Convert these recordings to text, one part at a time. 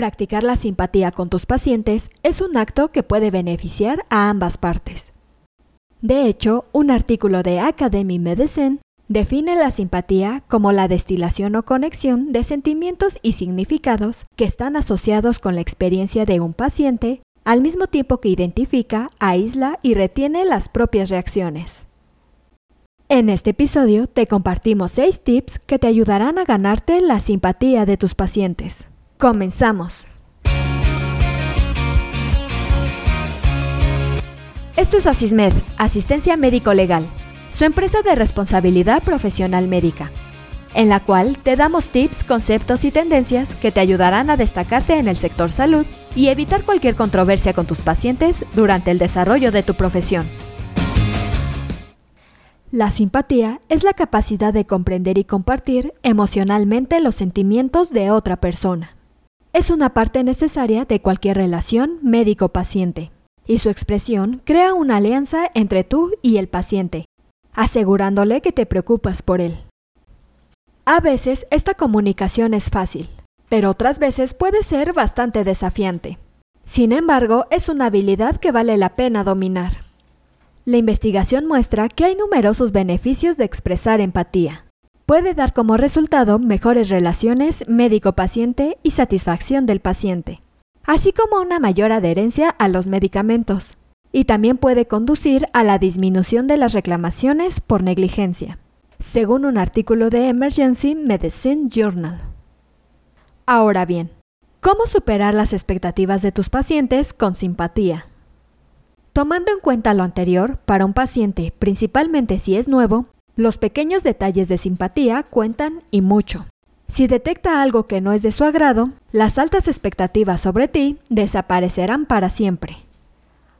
Practicar la simpatía con tus pacientes es un acto que puede beneficiar a ambas partes. De hecho, un artículo de Academy Medicine define la simpatía como la destilación o conexión de sentimientos y significados que están asociados con la experiencia de un paciente, al mismo tiempo que identifica, aísla y retiene las propias reacciones. En este episodio te compartimos 6 tips que te ayudarán a ganarte la simpatía de tus pacientes. Comenzamos. Esto es Asismed, Asistencia Médico Legal, su empresa de responsabilidad profesional médica, en la cual te damos tips, conceptos y tendencias que te ayudarán a destacarte en el sector salud y evitar cualquier controversia con tus pacientes durante el desarrollo de tu profesión. La simpatía es la capacidad de comprender y compartir emocionalmente los sentimientos de otra persona. Es una parte necesaria de cualquier relación médico-paciente y su expresión crea una alianza entre tú y el paciente, asegurándole que te preocupas por él. A veces esta comunicación es fácil, pero otras veces puede ser bastante desafiante. Sin embargo, es una habilidad que vale la pena dominar. La investigación muestra que hay numerosos beneficios de expresar empatía. Puede dar como resultado mejores relaciones médico-paciente y satisfacción del paciente así como una mayor adherencia a los medicamentos, y también puede conducir a la disminución de las reclamaciones por negligencia, según un artículo de Emergency Medicine Journal. Ahora bien, ¿cómo superar las expectativas de tus pacientes con simpatía? Tomando en cuenta lo anterior, para un paciente, principalmente si es nuevo, los pequeños detalles de simpatía cuentan y mucho. Si detecta algo que no es de su agrado, las altas expectativas sobre ti desaparecerán para siempre.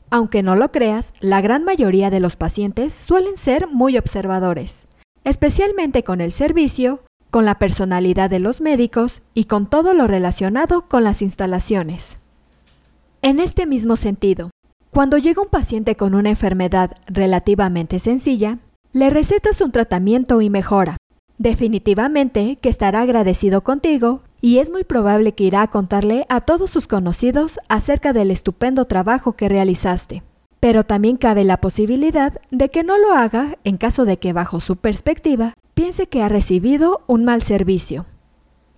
Aunque no lo creas, la gran mayoría de los pacientes suelen ser muy observadores, especialmente con el servicio, con la personalidad de los médicos y con todo lo relacionado con las instalaciones. En este mismo sentido, cuando llega un paciente con una enfermedad relativamente sencilla, le recetas un tratamiento y mejora, Definitivamente que estará agradecido contigo y es muy probable que irá a contarle a todos sus conocidos acerca del estupendo trabajo que realizaste. Pero también cabe la posibilidad de que no lo haga en caso de que bajo su perspectiva piense que ha recibido un mal servicio.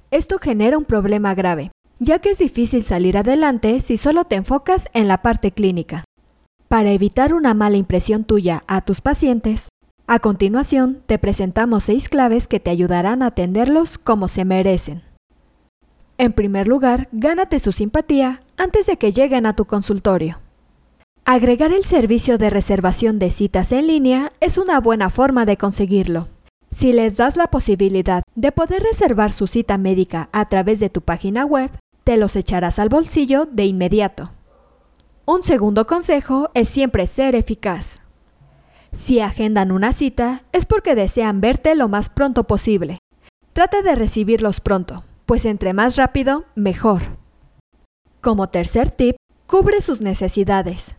Esto genera un problema grave, ya que es difícil salir adelante si solo te enfocas en la parte clínica. Para evitar una mala impresión tuya a tus pacientes, a continuación, te presentamos seis claves que te ayudarán a atenderlos como se merecen. En primer lugar, gánate su simpatía antes de que lleguen a tu consultorio. Agregar el servicio de reservación de citas en línea es una buena forma de conseguirlo. Si les das la posibilidad de poder reservar su cita médica a través de tu página web, te los echarás al bolsillo de inmediato. Un segundo consejo es siempre ser eficaz. Si agendan una cita, es porque desean verte lo más pronto posible. Trata de recibirlos pronto, pues entre más rápido, mejor. Como tercer tip, cubre sus necesidades.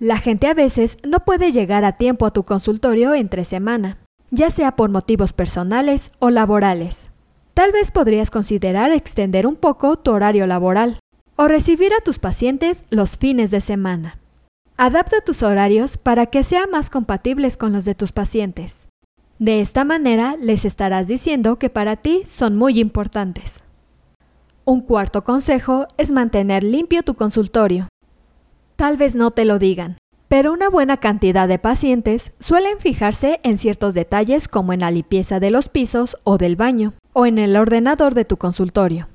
La gente a veces no puede llegar a tiempo a tu consultorio entre semana, ya sea por motivos personales o laborales. Tal vez podrías considerar extender un poco tu horario laboral o recibir a tus pacientes los fines de semana. Adapta tus horarios para que sean más compatibles con los de tus pacientes. De esta manera les estarás diciendo que para ti son muy importantes. Un cuarto consejo es mantener limpio tu consultorio. Tal vez no te lo digan, pero una buena cantidad de pacientes suelen fijarse en ciertos detalles como en la limpieza de los pisos o del baño, o en el ordenador de tu consultorio.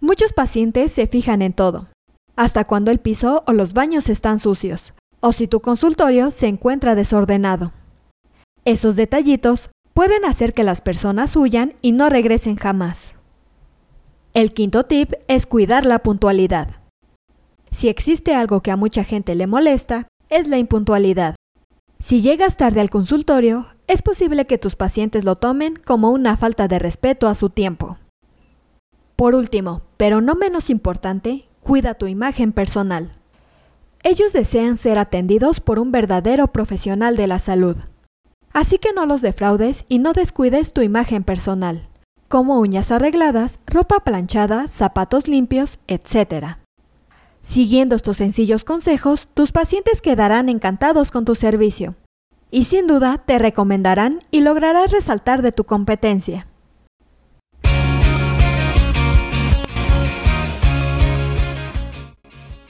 Muchos pacientes se fijan en todo, hasta cuando el piso o los baños están sucios, o si tu consultorio se encuentra desordenado. Esos detallitos pueden hacer que las personas huyan y no regresen jamás. El quinto tip es cuidar la puntualidad. Si existe algo que a mucha gente le molesta, es la impuntualidad. Si llegas tarde al consultorio, es posible que tus pacientes lo tomen como una falta de respeto a su tiempo. Por último, pero no menos importante, cuida tu imagen personal. Ellos desean ser atendidos por un verdadero profesional de la salud. Así que no los defraudes y no descuides tu imagen personal. como uñas arregladas, ropa planchada, zapatos limpios, etc. Siguiendo estos sencillos consejos, tus pacientes quedarán encantados con tu servicio y sin duda te recomendarán y lograrás resaltar de tu competencia.